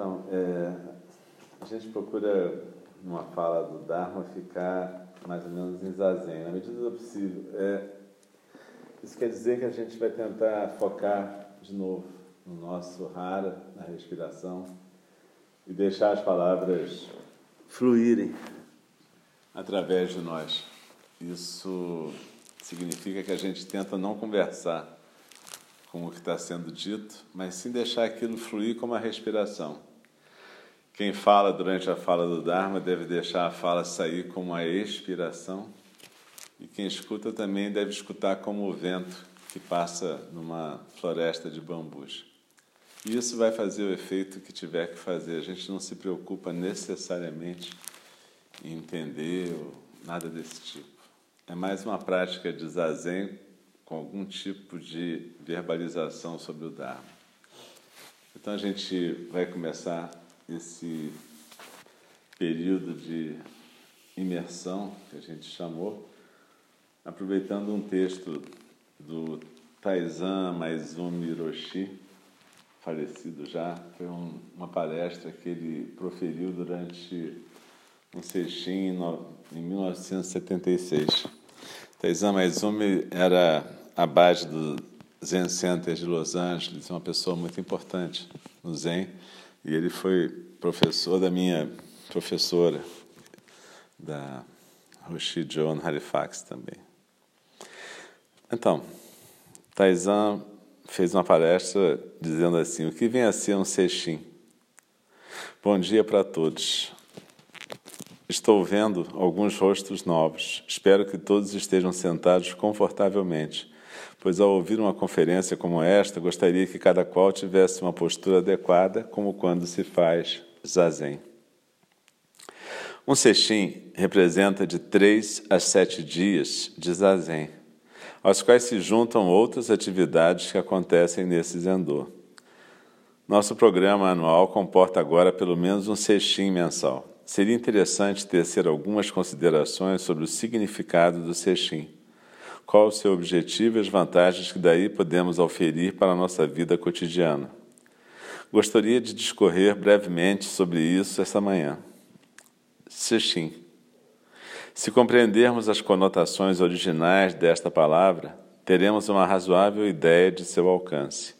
Então, é, a gente procura, numa fala do Dharma, ficar mais ou menos em zazen, na medida do possível. É, isso quer dizer que a gente vai tentar focar de novo no nosso rara, na respiração, e deixar as palavras fluírem através de nós. Isso significa que a gente tenta não conversar com o que está sendo dito, mas sim deixar aquilo fluir como a respiração. Quem fala durante a fala do Dharma deve deixar a fala sair como a expiração, e quem escuta também deve escutar como o vento que passa numa floresta de bambus. E isso vai fazer o efeito que tiver que fazer. A gente não se preocupa necessariamente em entender ou nada desse tipo. É mais uma prática de zazen com algum tipo de verbalização sobre o Dharma. Então a gente vai começar esse período de imersão que a gente chamou, aproveitando um texto do Taizan Maizumi Hiroshi, falecido já, foi um, uma palestra que ele proferiu durante um seixim em 1976. Taizan Maizumi era a base do Zen Center de Los Angeles, uma pessoa muito importante no Zen, e ele foi professor da minha professora, da Roshi John Halifax também. Então, Taizan fez uma palestra dizendo assim: o que vem a ser um seixim? Bom dia para todos. Estou vendo alguns rostos novos. Espero que todos estejam sentados confortavelmente, pois ao ouvir uma conferência como esta, gostaria que cada qual tivesse uma postura adequada, como quando se faz zazen. Um sextim representa de três a sete dias de zazen aos quais se juntam outras atividades que acontecem nesse zendô. Nosso programa anual comporta agora pelo menos um sextim mensal. Seria interessante tecer algumas considerações sobre o significado do sextim. Qual o seu objetivo e as vantagens que daí podemos auferir para a nossa vida cotidiana. Gostaria de discorrer brevemente sobre isso esta manhã. Sextim. Se compreendermos as conotações originais desta palavra, teremos uma razoável ideia de seu alcance.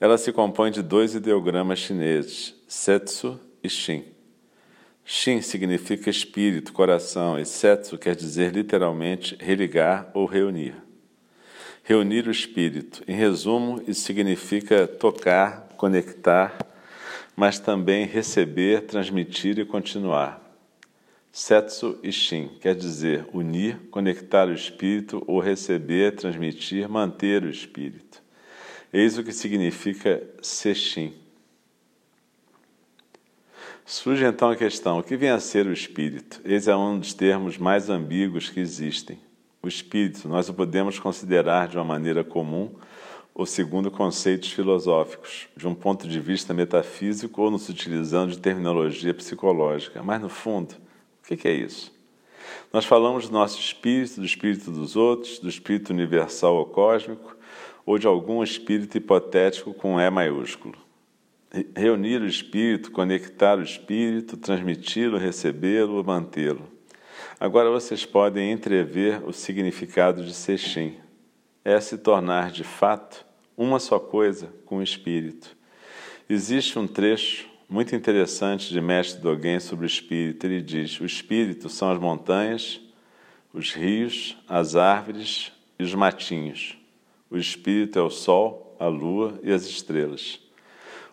Ela se compõe de dois ideogramas chineses, Setsu e Shin. Shin significa espírito, coração, e Setsu quer dizer literalmente religar ou reunir. Reunir o espírito. Em resumo, isso significa tocar, conectar, mas também receber, transmitir e continuar. Setsu e Shin quer dizer unir, conectar o espírito ou receber, transmitir, manter o espírito. Eis o que significa Seshin. Surge então a questão: o que vem a ser o espírito? Esse é um dos termos mais ambíguos que existem. O espírito, nós o podemos considerar de uma maneira comum ou segundo conceitos filosóficos, de um ponto de vista metafísico ou nos utilizando de terminologia psicológica, mas no fundo, o que, é isso? Nós falamos do nosso espírito, do espírito dos outros, do espírito universal ou cósmico, ou de algum espírito hipotético com E maiúsculo. Reunir o espírito, conectar o espírito, transmiti-lo, recebê-lo, mantê-lo. Agora vocês podem entrever o significado de Sexim. É se tornar de fato uma só coisa com o espírito. Existe um trecho muito interessante de Mestre Dogen sobre o espírito. Ele diz: o espírito são as montanhas, os rios, as árvores e os matinhos. O espírito é o sol, a lua e as estrelas.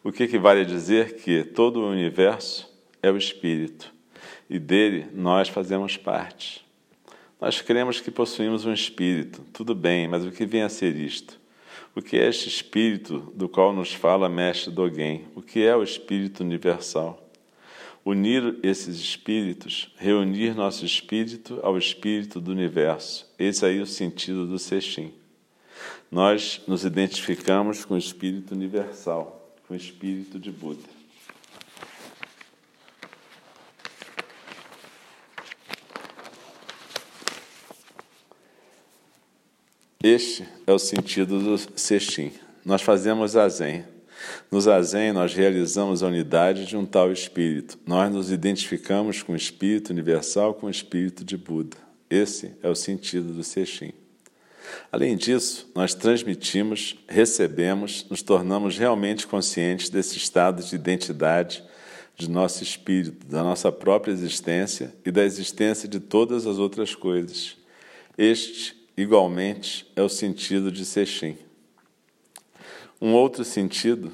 O que equivale a dizer que todo o universo é o espírito e dele nós fazemos parte. Nós cremos que possuímos um espírito, tudo bem, mas o que vem a ser isto? O que é este espírito do qual nos fala Mestre Dogen? O que é o espírito universal? Unir esses espíritos, reunir nosso espírito ao espírito do universo. Esse aí é o sentido do Sextim. Nós nos identificamos com o espírito universal, o espírito de Buda. Este é o sentido do sextim. Nós fazemos zazen. No zazen, nós realizamos a unidade de um tal espírito. Nós nos identificamos com o espírito universal, com o espírito de Buda. Esse é o sentido do sextim. Além disso, nós transmitimos, recebemos, nos tornamos realmente conscientes desse estado de identidade de nosso espírito, da nossa própria existência e da existência de todas as outras coisas. Este igualmente é o sentido de Sexim. Um outro sentido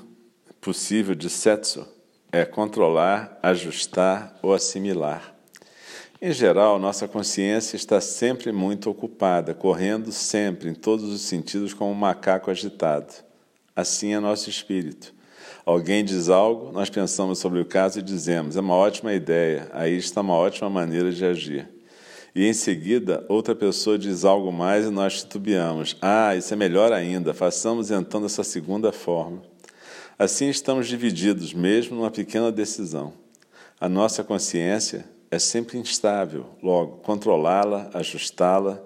possível de Setsu é controlar, ajustar ou assimilar. Em geral, nossa consciência está sempre muito ocupada, correndo sempre, em todos os sentidos, como um macaco agitado. Assim é nosso espírito. Alguém diz algo, nós pensamos sobre o caso e dizemos: é uma ótima ideia, aí está uma ótima maneira de agir e em seguida outra pessoa diz algo mais e nós titubeamos. Ah, isso é melhor ainda, façamos então dessa segunda forma. Assim estamos divididos, mesmo numa pequena decisão. A nossa consciência é sempre instável, logo, controlá-la, ajustá-la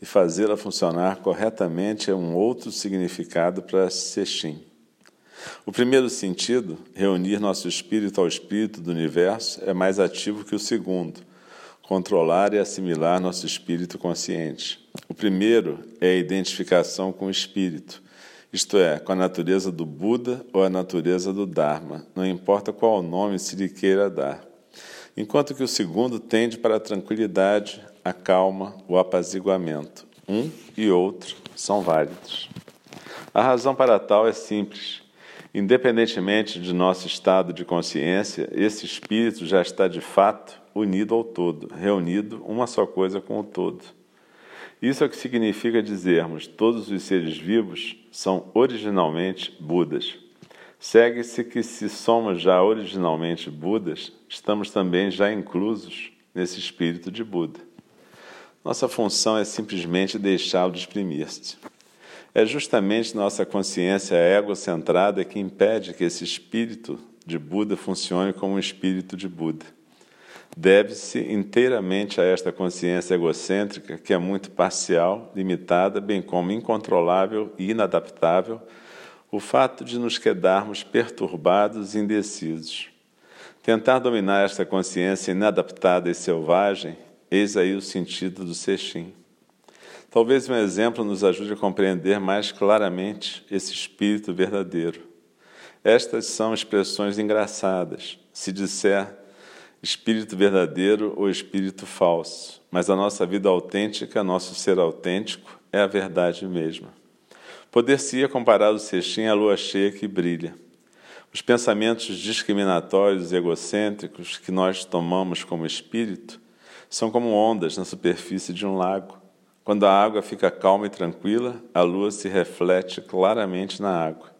e fazê-la funcionar corretamente é um outro significado para Sextim. O primeiro sentido, reunir nosso espírito ao espírito do universo, é mais ativo que o segundo controlar e assimilar nosso espírito consciente. O primeiro é a identificação com o espírito, isto é, com a natureza do Buda ou a natureza do Dharma, não importa qual nome se lhe queira dar. Enquanto que o segundo tende para a tranquilidade, a calma, o apaziguamento. Um e outro são válidos. A razão para tal é simples. Independentemente de nosso estado de consciência, esse espírito já está de fato unido ao todo, reunido uma só coisa com o todo. Isso é o que significa dizermos todos os seres vivos são originalmente Budas. Segue-se que se somos já originalmente Budas, estamos também já inclusos nesse espírito de Buda. Nossa função é simplesmente deixá-lo exprimir-se. É justamente nossa consciência egocentrada que impede que esse espírito de Buda funcione como um espírito de Buda deve-se inteiramente a esta consciência egocêntrica, que é muito parcial, limitada, bem como incontrolável e inadaptável, o fato de nos quedarmos perturbados e indecisos. Tentar dominar esta consciência inadaptada e selvagem, eis aí o sentido do sextim. Talvez um exemplo nos ajude a compreender mais claramente esse espírito verdadeiro. Estas são expressões engraçadas. Se disser espírito verdadeiro ou espírito falso, mas a nossa vida autêntica, nosso ser autêntico, é a verdade mesma. Poder-se-ia comparar o cestinho à lua cheia que brilha. Os pensamentos discriminatórios e egocêntricos que nós tomamos como espírito são como ondas na superfície de um lago. Quando a água fica calma e tranquila, a lua se reflete claramente na água.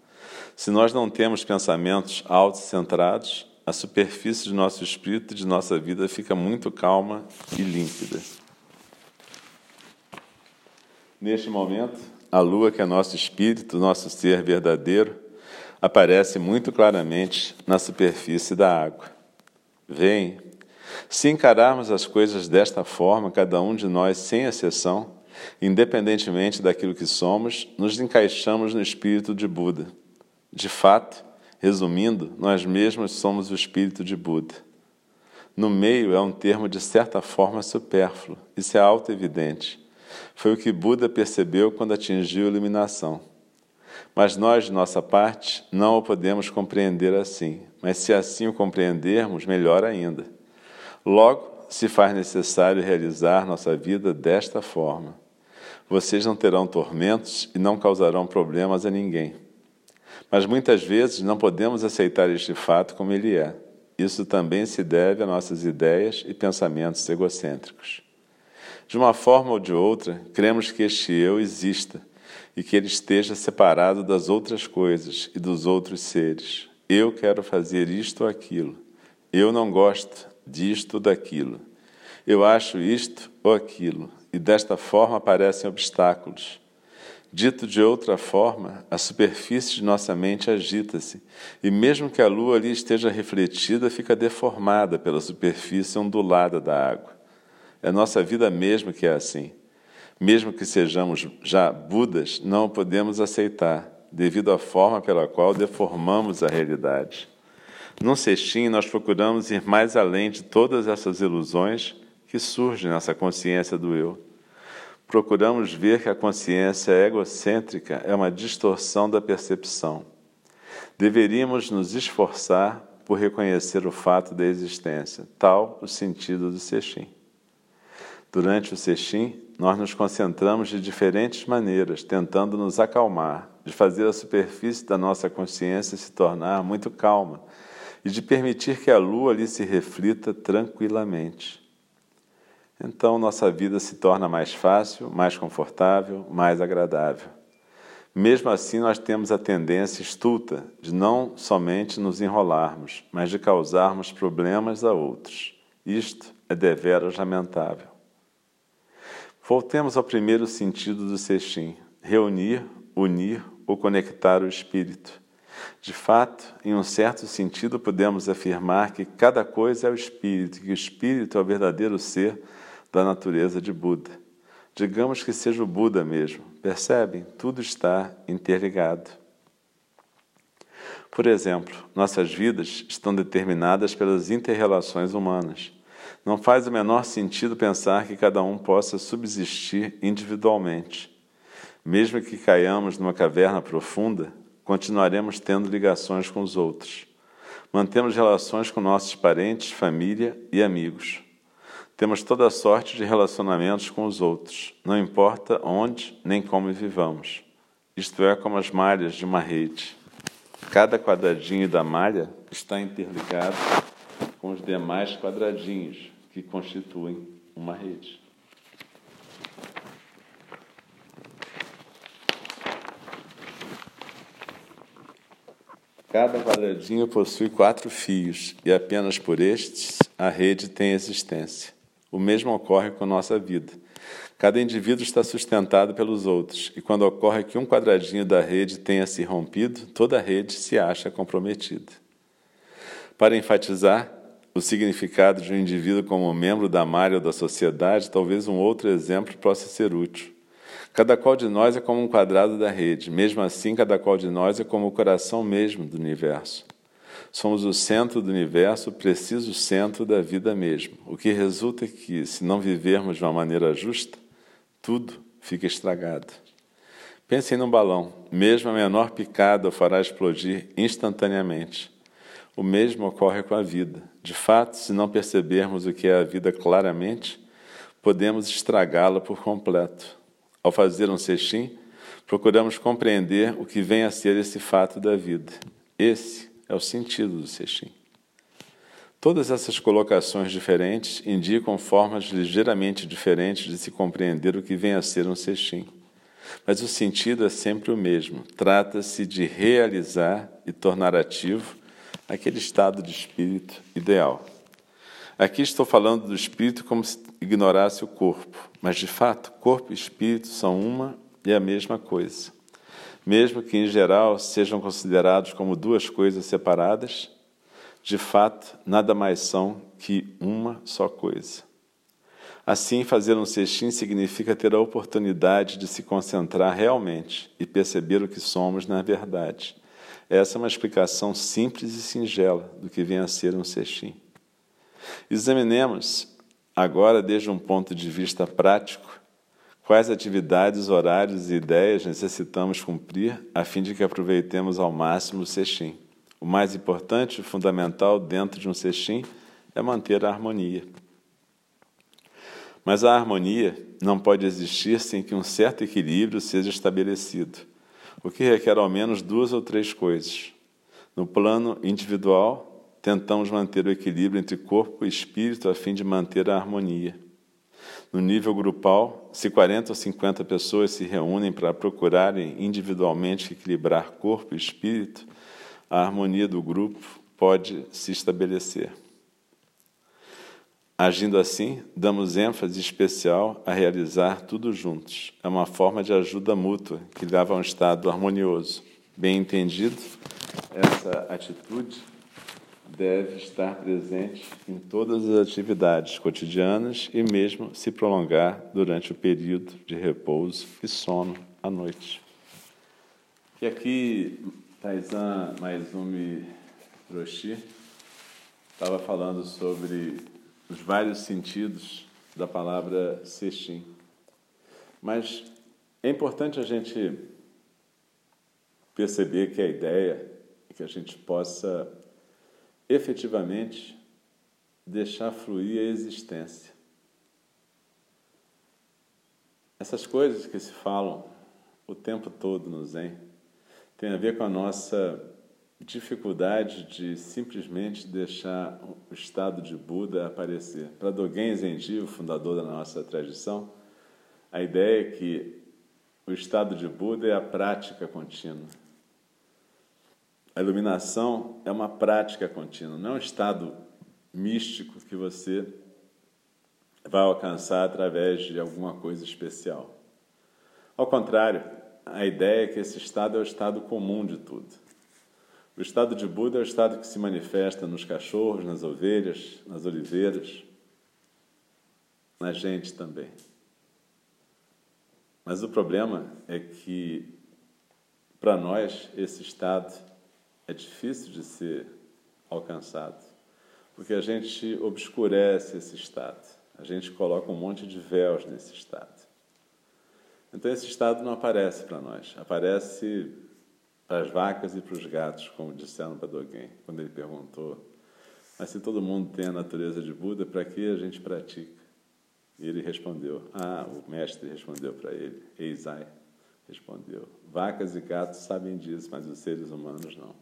Se nós não temos pensamentos autocentrados, a superfície de nosso espírito e de nossa vida fica muito calma e límpida. Neste momento, a lua, que é nosso espírito, nosso ser verdadeiro, aparece muito claramente na superfície da água. Vem, se encararmos as coisas desta forma, cada um de nós, sem exceção, independentemente daquilo que somos, nos encaixamos no espírito de Buda. De fato, Resumindo, nós mesmos somos o espírito de Buda. No meio é um termo de certa forma supérfluo, isso é auto-evidente. Foi o que Buda percebeu quando atingiu a iluminação. Mas nós, de nossa parte, não o podemos compreender assim. Mas se assim o compreendermos, melhor ainda. Logo, se faz necessário realizar nossa vida desta forma. Vocês não terão tormentos e não causarão problemas a ninguém. Mas muitas vezes não podemos aceitar este fato como ele é. Isso também se deve a nossas ideias e pensamentos egocêntricos. De uma forma ou de outra, cremos que este eu exista e que ele esteja separado das outras coisas e dos outros seres. Eu quero fazer isto ou aquilo. Eu não gosto disto ou daquilo. Eu acho isto ou aquilo. E desta forma aparecem obstáculos. Dito de outra forma, a superfície de nossa mente agita-se, e mesmo que a lua ali esteja refletida, fica deformada pela superfície ondulada da água. É nossa vida mesmo que é assim. Mesmo que sejamos já Budas, não podemos aceitar, devido à forma pela qual deformamos a realidade. Num cestinho, nós procuramos ir mais além de todas essas ilusões que surgem nessa consciência do eu. Procuramos ver que a consciência egocêntrica é uma distorção da percepção. Deveríamos nos esforçar por reconhecer o fato da existência, tal o sentido do sextim. Durante o sextim, nós nos concentramos de diferentes maneiras, tentando nos acalmar, de fazer a superfície da nossa consciência se tornar muito calma e de permitir que a lua ali se reflita tranquilamente. Então, nossa vida se torna mais fácil, mais confortável, mais agradável. Mesmo assim, nós temos a tendência estulta de não somente nos enrolarmos, mas de causarmos problemas a outros. Isto é deveras lamentável. Voltemos ao primeiro sentido do sextim: reunir, unir ou conectar o espírito. De fato, em um certo sentido, podemos afirmar que cada coisa é o espírito, que o espírito é o verdadeiro ser da natureza de Buda. Digamos que seja o Buda mesmo. Percebem? Tudo está interligado. Por exemplo, nossas vidas estão determinadas pelas interrelações humanas. Não faz o menor sentido pensar que cada um possa subsistir individualmente. Mesmo que caiamos numa caverna profunda, continuaremos tendo ligações com os outros. Mantemos relações com nossos parentes, família e amigos. Temos toda sorte de relacionamentos com os outros, não importa onde nem como vivamos. Isto é como as malhas de uma rede. Cada quadradinho da malha está interligado com os demais quadradinhos que constituem uma rede. Cada quadradinho possui quatro fios e apenas por estes a rede tem existência. O mesmo ocorre com nossa vida. Cada indivíduo está sustentado pelos outros, e quando ocorre que um quadradinho da rede tenha se rompido, toda a rede se acha comprometida. Para enfatizar, o significado de um indivíduo como membro da malha ou da sociedade, talvez um outro exemplo possa ser útil. Cada qual de nós é como um quadrado da rede, mesmo assim, cada qual de nós é como o coração mesmo do universo. Somos o centro do universo, o preciso centro da vida mesmo, o que resulta é que, se não vivermos de uma maneira justa, tudo fica estragado. Pensem num balão, mesmo a menor picada o fará explodir instantaneamente. O mesmo ocorre com a vida. De fato, se não percebermos o que é a vida claramente, podemos estragá-la por completo. Ao fazer um cestim, procuramos compreender o que vem a ser esse fato da vida. Esse é o sentido do cestim. Todas essas colocações diferentes indicam formas ligeiramente diferentes de se compreender o que vem a ser um cestim. Mas o sentido é sempre o mesmo. Trata-se de realizar e tornar ativo aquele estado de espírito ideal. Aqui estou falando do espírito como se ignorasse o corpo, mas de fato, corpo e espírito são uma e a mesma coisa. Mesmo que em geral sejam considerados como duas coisas separadas, de fato, nada mais são que uma só coisa. Assim, fazer um cestim significa ter a oportunidade de se concentrar realmente e perceber o que somos na verdade essa é uma explicação simples e singela do que vem a ser um cestim. Examinemos agora, desde um ponto de vista prático, quais atividades, horários e ideias necessitamos cumprir a fim de que aproveitemos ao máximo o cestim. O mais importante e fundamental dentro de um cestim é manter a harmonia. Mas a harmonia não pode existir sem que um certo equilíbrio seja estabelecido o que requer ao menos duas ou três coisas. No plano individual, tentamos manter o equilíbrio entre corpo e espírito a fim de manter a harmonia. No nível grupal, se 40 ou 50 pessoas se reúnem para procurarem individualmente equilibrar corpo e espírito, a harmonia do grupo pode se estabelecer. Agindo assim, damos ênfase especial a realizar tudo juntos. É uma forma de ajuda mútua que leva a um estado harmonioso. Bem entendido, essa atitude deve estar presente em todas as atividades cotidianas e mesmo se prolongar durante o período de repouso e sono à noite. E aqui, Taizan Maizumi Roshi estava falando sobre os vários sentidos da palavra sextim. Mas é importante a gente perceber que a ideia é que a gente possa efetivamente deixar fluir a existência. Essas coisas que se falam o tempo todo no Zen têm a ver com a nossa dificuldade de simplesmente deixar o estado de Buda aparecer. Para Dogen Zenji, o fundador da nossa tradição, a ideia é que o estado de Buda é a prática contínua. A iluminação é uma prática contínua, não é um estado místico que você vai alcançar através de alguma coisa especial. Ao contrário, a ideia é que esse estado é o estado comum de tudo. O estado de Buda é o estado que se manifesta nos cachorros, nas ovelhas, nas oliveiras, na gente também. Mas o problema é que, para nós, esse estado é difícil de ser alcançado, porque a gente obscurece esse estado, a gente coloca um monte de véus nesse estado. Então, esse estado não aparece para nós, aparece para as vacas e para os gatos, como disseram para Dogen, quando ele perguntou: Mas se todo mundo tem a natureza de Buda, para que a gente pratica? E ele respondeu: Ah, o mestre respondeu para ele, Eisai respondeu: Vacas e gatos sabem disso, mas os seres humanos não.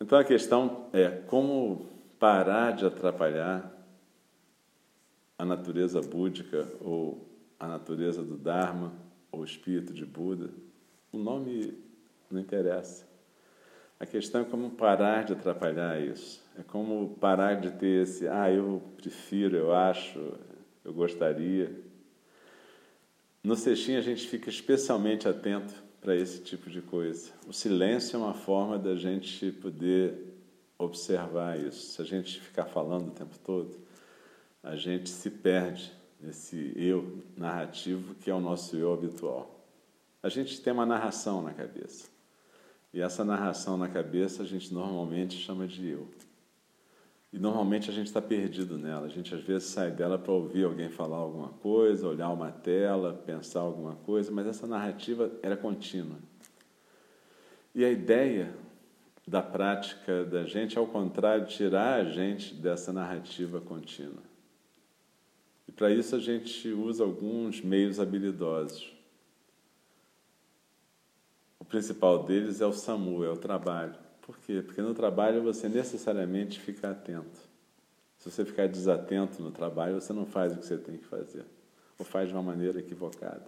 Então a questão é como parar de atrapalhar a natureza búdica ou a natureza do Dharma ou espírito de Buda, o nome não interessa. A questão é como parar de atrapalhar isso. É como parar de ter esse, ah, eu prefiro, eu acho, eu gostaria. No Sextim a gente fica especialmente atento para esse tipo de coisa. O silêncio é uma forma da gente poder observar isso. Se a gente ficar falando o tempo todo, a gente se perde esse eu narrativo que é o nosso eu habitual. A gente tem uma narração na cabeça. E essa narração na cabeça a gente normalmente chama de eu. E normalmente a gente está perdido nela. A gente às vezes sai dela para ouvir alguém falar alguma coisa, olhar uma tela, pensar alguma coisa, mas essa narrativa era contínua. E a ideia da prática da gente, ao contrário, tirar a gente dessa narrativa contínua. E para isso a gente usa alguns meios habilidosos. O principal deles é o SAMU, é o trabalho. Por quê? Porque no trabalho você necessariamente fica atento. Se você ficar desatento no trabalho, você não faz o que você tem que fazer, ou faz de uma maneira equivocada.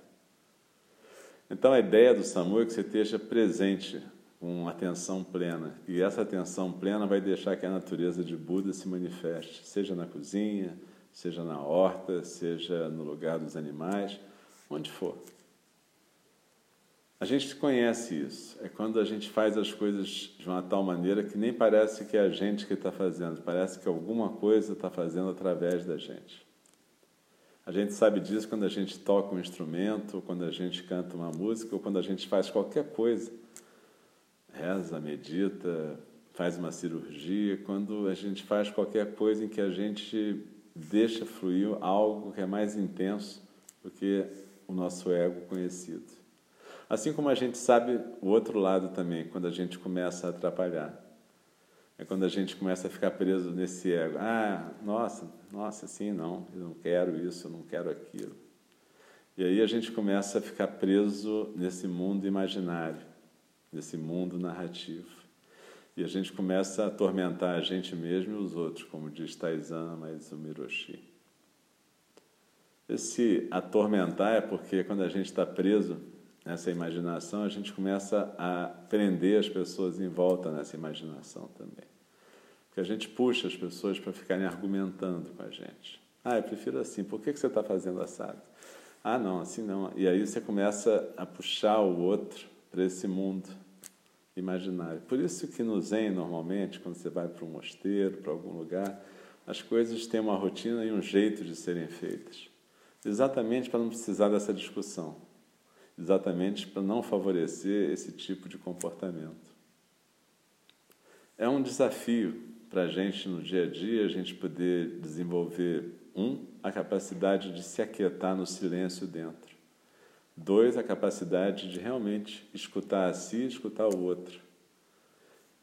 Então a ideia do SAMU é que você esteja presente com atenção plena. E essa atenção plena vai deixar que a natureza de Buda se manifeste, seja na cozinha, seja na horta, seja no lugar dos animais, onde for. A gente conhece isso. É quando a gente faz as coisas de uma tal maneira que nem parece que é a gente que está fazendo, parece que alguma coisa está fazendo através da gente. A gente sabe disso quando a gente toca um instrumento, quando a gente canta uma música, ou quando a gente faz qualquer coisa. Reza, medita, faz uma cirurgia, quando a gente faz qualquer coisa em que a gente deixa fluir algo que é mais intenso do que o nosso ego conhecido. Assim como a gente sabe o outro lado também, quando a gente começa a atrapalhar. É quando a gente começa a ficar preso nesse ego. Ah, nossa, nossa, sim, não, eu não quero isso, eu não quero aquilo. E aí a gente começa a ficar preso nesse mundo imaginário, nesse mundo narrativo. E a gente começa a atormentar a gente mesmo e os outros, como diz Taizan Maizumi Roshi. Esse atormentar é porque quando a gente está preso nessa imaginação, a gente começa a prender as pessoas em volta nessa imaginação também. Porque a gente puxa as pessoas para ficarem argumentando com a gente. Ah, eu prefiro assim, por que você está fazendo assado? Ah, não, assim não. E aí você começa a puxar o outro para esse mundo imaginário. Por isso que no Zen, normalmente, quando você vai para um mosteiro, para algum lugar, as coisas têm uma rotina e um jeito de serem feitas. Exatamente para não precisar dessa discussão. Exatamente para não favorecer esse tipo de comportamento. É um desafio para a gente no dia a dia, a gente poder desenvolver, um, a capacidade de se aquietar no silêncio dentro. Dois, a capacidade de realmente escutar a si e escutar o outro.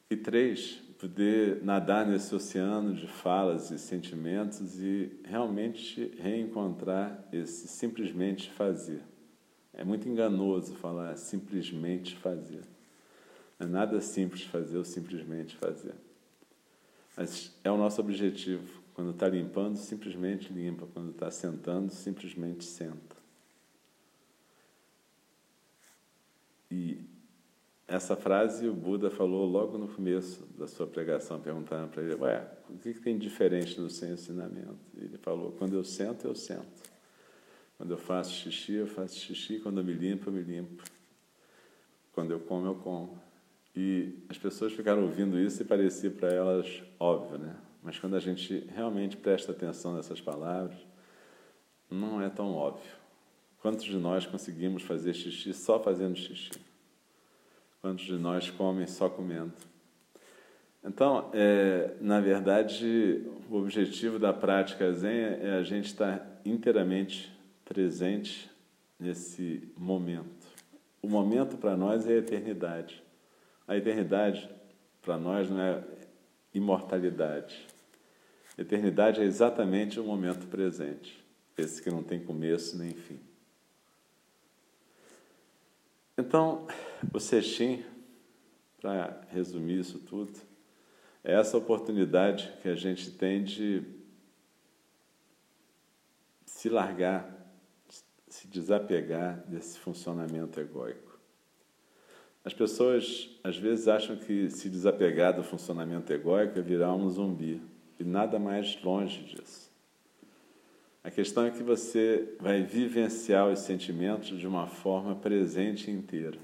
E três, poder nadar nesse oceano de falas e sentimentos e realmente reencontrar esse simplesmente fazer. É muito enganoso falar simplesmente fazer. Não é nada simples fazer ou simplesmente fazer. Mas é o nosso objetivo. Quando está limpando, simplesmente limpa. Quando está sentando, simplesmente senta. E essa frase o Buda falou logo no começo da sua pregação, perguntando para ele: Ué, o que, que tem de diferente no seu ensinamento? Ele falou: Quando eu sento, eu sento. Quando eu faço xixi, eu faço xixi. Quando eu me limpo, eu me limpo. Quando eu como, eu como. E as pessoas ficaram ouvindo isso e parecia para elas óbvio, né? Mas quando a gente realmente presta atenção nessas palavras, não é tão óbvio. Quantos de nós conseguimos fazer xixi só fazendo xixi? Quantos de nós comem só comendo? Então, é, na verdade, o objetivo da prática Zen é a gente estar inteiramente presente nesse momento. O momento para nós é a eternidade. A eternidade para nós não é imortalidade. Eternidade é exatamente o momento presente, esse que não tem começo nem fim. Então, o Sextim, para resumir isso tudo, é essa oportunidade que a gente tem de se largar, se desapegar desse funcionamento egóico. As pessoas às vezes acham que se desapegar do funcionamento egóico é virar um zumbi, e nada mais longe disso. A questão é que você vai vivenciar os sentimentos de uma forma presente e inteira.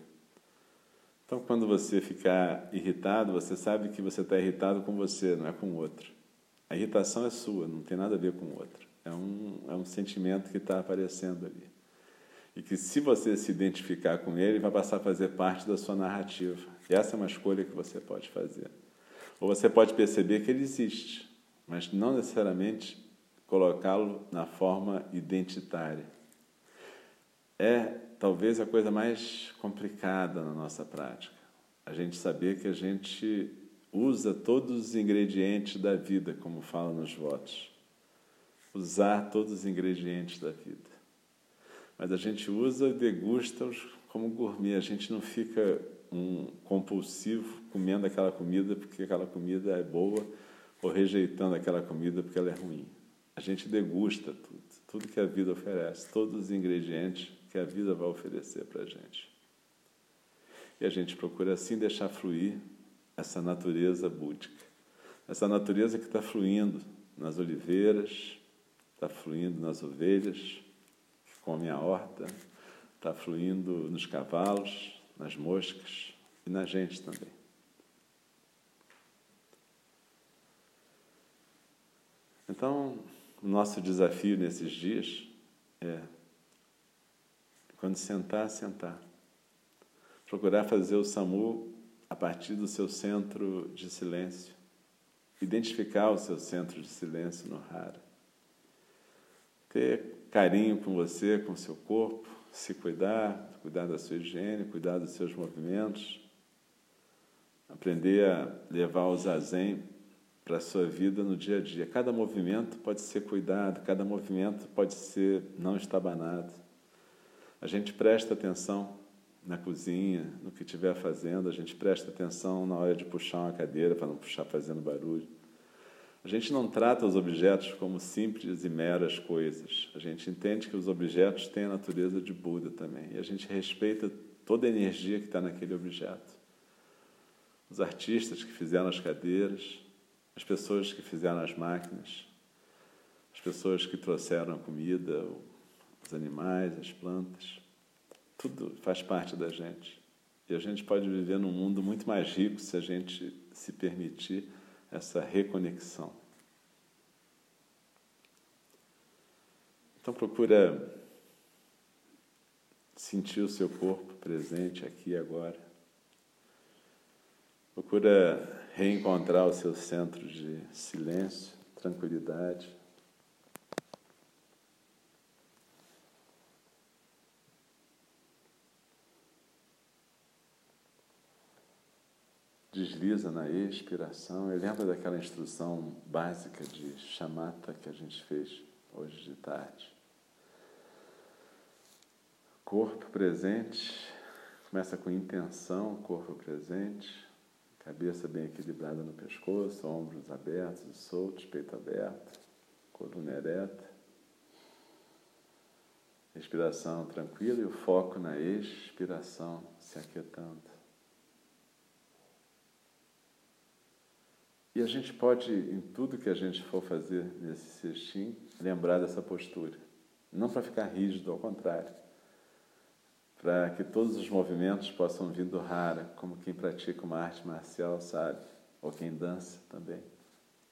Então, quando você ficar irritado, você sabe que você está irritado com você, não é com o outro. A irritação é sua, não tem nada a ver com o outro. É um, é um sentimento que está aparecendo ali. E que, se você se identificar com ele, vai passar a fazer parte da sua narrativa. E essa é uma escolha que você pode fazer. Ou você pode perceber que ele existe, mas não necessariamente colocá-lo na forma identitária. É talvez a coisa mais complicada na nossa prática. A gente saber que a gente usa todos os ingredientes da vida, como fala nos votos. Usar todos os ingredientes da vida. Mas a gente usa e degusta-os como gourmet. A gente não fica um compulsivo comendo aquela comida porque aquela comida é boa ou rejeitando aquela comida porque ela é ruim. A gente degusta tudo, tudo que a vida oferece, todos os ingredientes que a vida vai oferecer para a gente. E a gente procura assim deixar fluir essa natureza búdica, essa natureza que está fluindo nas oliveiras, está fluindo nas ovelhas que comem a horta, está fluindo nos cavalos, nas moscas e na gente também. Então, o nosso desafio nesses dias é, quando sentar, sentar. Procurar fazer o SAMU a partir do seu centro de silêncio. Identificar o seu centro de silêncio no raro. Ter carinho com você, com o seu corpo, se cuidar, cuidar da sua higiene, cuidar dos seus movimentos. Aprender a levar o zazen para a sua vida no dia a dia. Cada movimento pode ser cuidado, cada movimento pode ser não estabanado. A gente presta atenção na cozinha, no que estiver fazendo, a gente presta atenção na hora de puxar uma cadeira para não puxar fazendo barulho. A gente não trata os objetos como simples e meras coisas. A gente entende que os objetos têm a natureza de Buda também. E a gente respeita toda a energia que está naquele objeto. Os artistas que fizeram as cadeiras, as pessoas que fizeram as máquinas, as pessoas que trouxeram a comida, os animais, as plantas. Tudo faz parte da gente. E a gente pode viver num mundo muito mais rico se a gente se permitir essa reconexão. Então procura sentir o seu corpo presente aqui e agora. Procura reencontrar o seu centro de silêncio, tranquilidade. desliza na expiração. E lembra daquela instrução básica de chamata que a gente fez hoje de tarde. Corpo presente, começa com intenção, corpo presente, cabeça bem equilibrada no pescoço, ombros abertos soltos, peito aberto, coluna ereta. Respiração tranquila e o foco na expiração se aquietando. E a gente pode, em tudo que a gente for fazer nesse cestim, lembrar dessa postura. Não para ficar rígido, ao contrário. Para que todos os movimentos possam vir do rara, como quem pratica uma arte marcial sabe, ou quem dança também.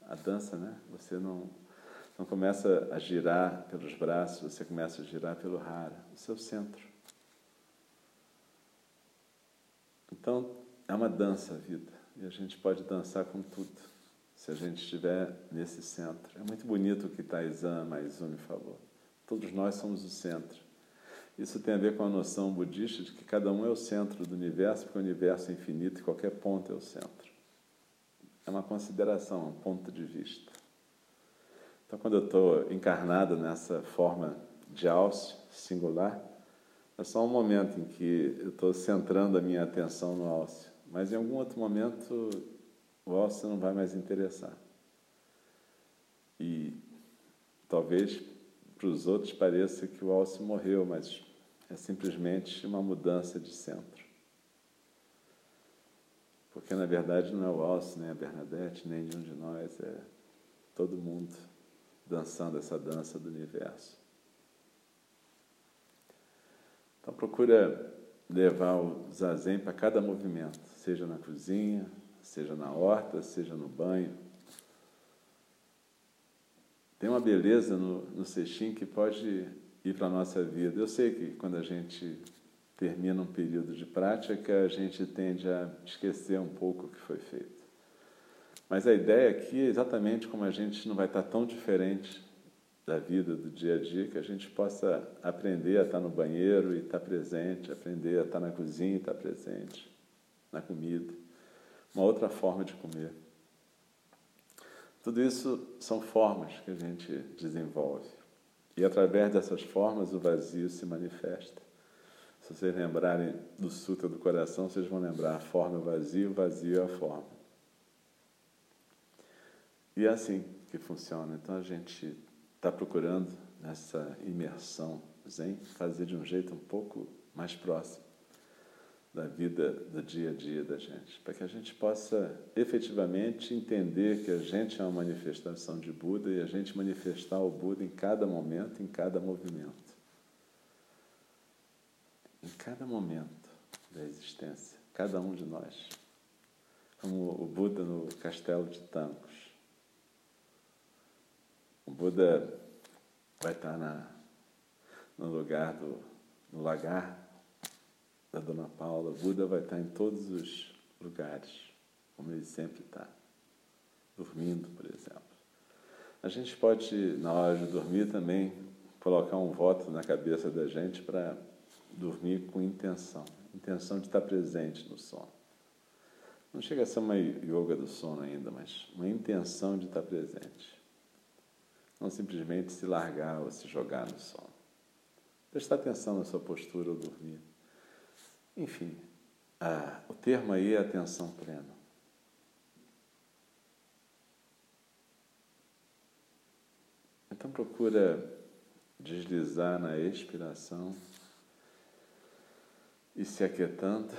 A dança, né? Você não, não começa a girar pelos braços, você começa a girar pelo rara, o seu centro. Então, é uma dança a vida. E a gente pode dançar com tudo se a gente estiver nesse centro. É muito bonito o que Taizan Maizumi falou. Todos nós somos o centro. Isso tem a ver com a noção budista de que cada um é o centro do universo, porque o universo é infinito e qualquer ponto é o centro. É uma consideração, um ponto de vista. Então, quando eu estou encarnado nessa forma de alce singular, é só um momento em que eu estou centrando a minha atenção no alce. Mas em algum outro momento o alce não vai mais interessar. E talvez para os outros pareça que o alce morreu, mas é simplesmente uma mudança de centro. Porque na verdade não é o alce, nem a Bernadette, nem nenhum de nós, é todo mundo dançando essa dança do universo. Então procura levar o zazen para cada movimento, seja na cozinha, seja na horta, seja no banho. Tem uma beleza no, no cestim que pode ir para a nossa vida. Eu sei que quando a gente termina um período de prática, a gente tende a esquecer um pouco o que foi feito. Mas a ideia aqui é exatamente como a gente não vai estar tão diferente da vida, do dia a dia, que a gente possa aprender a estar no banheiro e estar presente, aprender a estar na cozinha e estar presente, na comida uma outra forma de comer. Tudo isso são formas que a gente desenvolve. E através dessas formas o vazio se manifesta. Se vocês lembrarem do Sutra do Coração, vocês vão lembrar a forma é o vazio, o vazio é a forma. E é assim que funciona. Então a gente está procurando nessa imersão zen fazer de um jeito um pouco mais próximo da vida do dia a dia da gente, para que a gente possa efetivamente entender que a gente é uma manifestação de Buda e a gente manifestar o Buda em cada momento, em cada movimento. Em cada momento da existência, cada um de nós. Como o Buda no castelo de Tancos. O Buda vai estar na, no lugar do no lagar da Dona Paula, Buda vai estar em todos os lugares, como ele sempre está, dormindo, por exemplo. A gente pode, na hora de dormir, também colocar um voto na cabeça da gente para dormir com intenção intenção de estar presente no sono. Não chega a ser uma yoga do sono ainda, mas uma intenção de estar presente. Não simplesmente se largar ou se jogar no sono. Prestar atenção na sua postura ao dormir Enfim, ah, o termo aí é atenção plena. Então procura deslizar na expiração e se aquietando.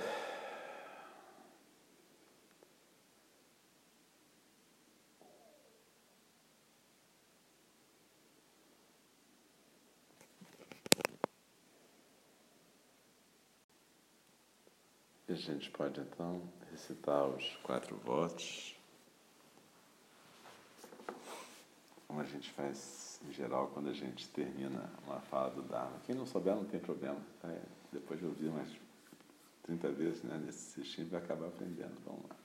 A gente pode então recitar os quatro votos. Como a gente faz em geral quando a gente termina uma fala do Dharma. Quem não souber não tem problema. Tá? Depois de ouvir umas 30 vezes né, nesse sistema vai acabar aprendendo. Vamos lá.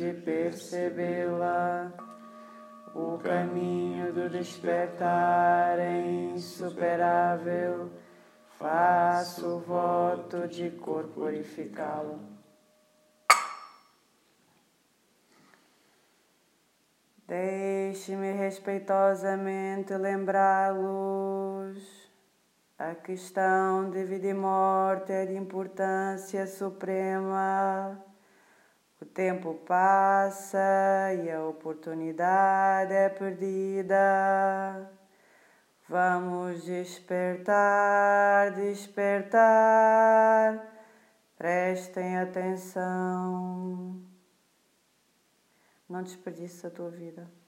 de percebê-la. O caminho do despertar é insuperável, faço o voto de corporificá-lo. Deixe-me respeitosamente lembrá-los a questão de vida e morte é de importância suprema. O tempo passa e a oportunidade é perdida. Vamos despertar, despertar. Prestem atenção. Não desperdice a tua vida.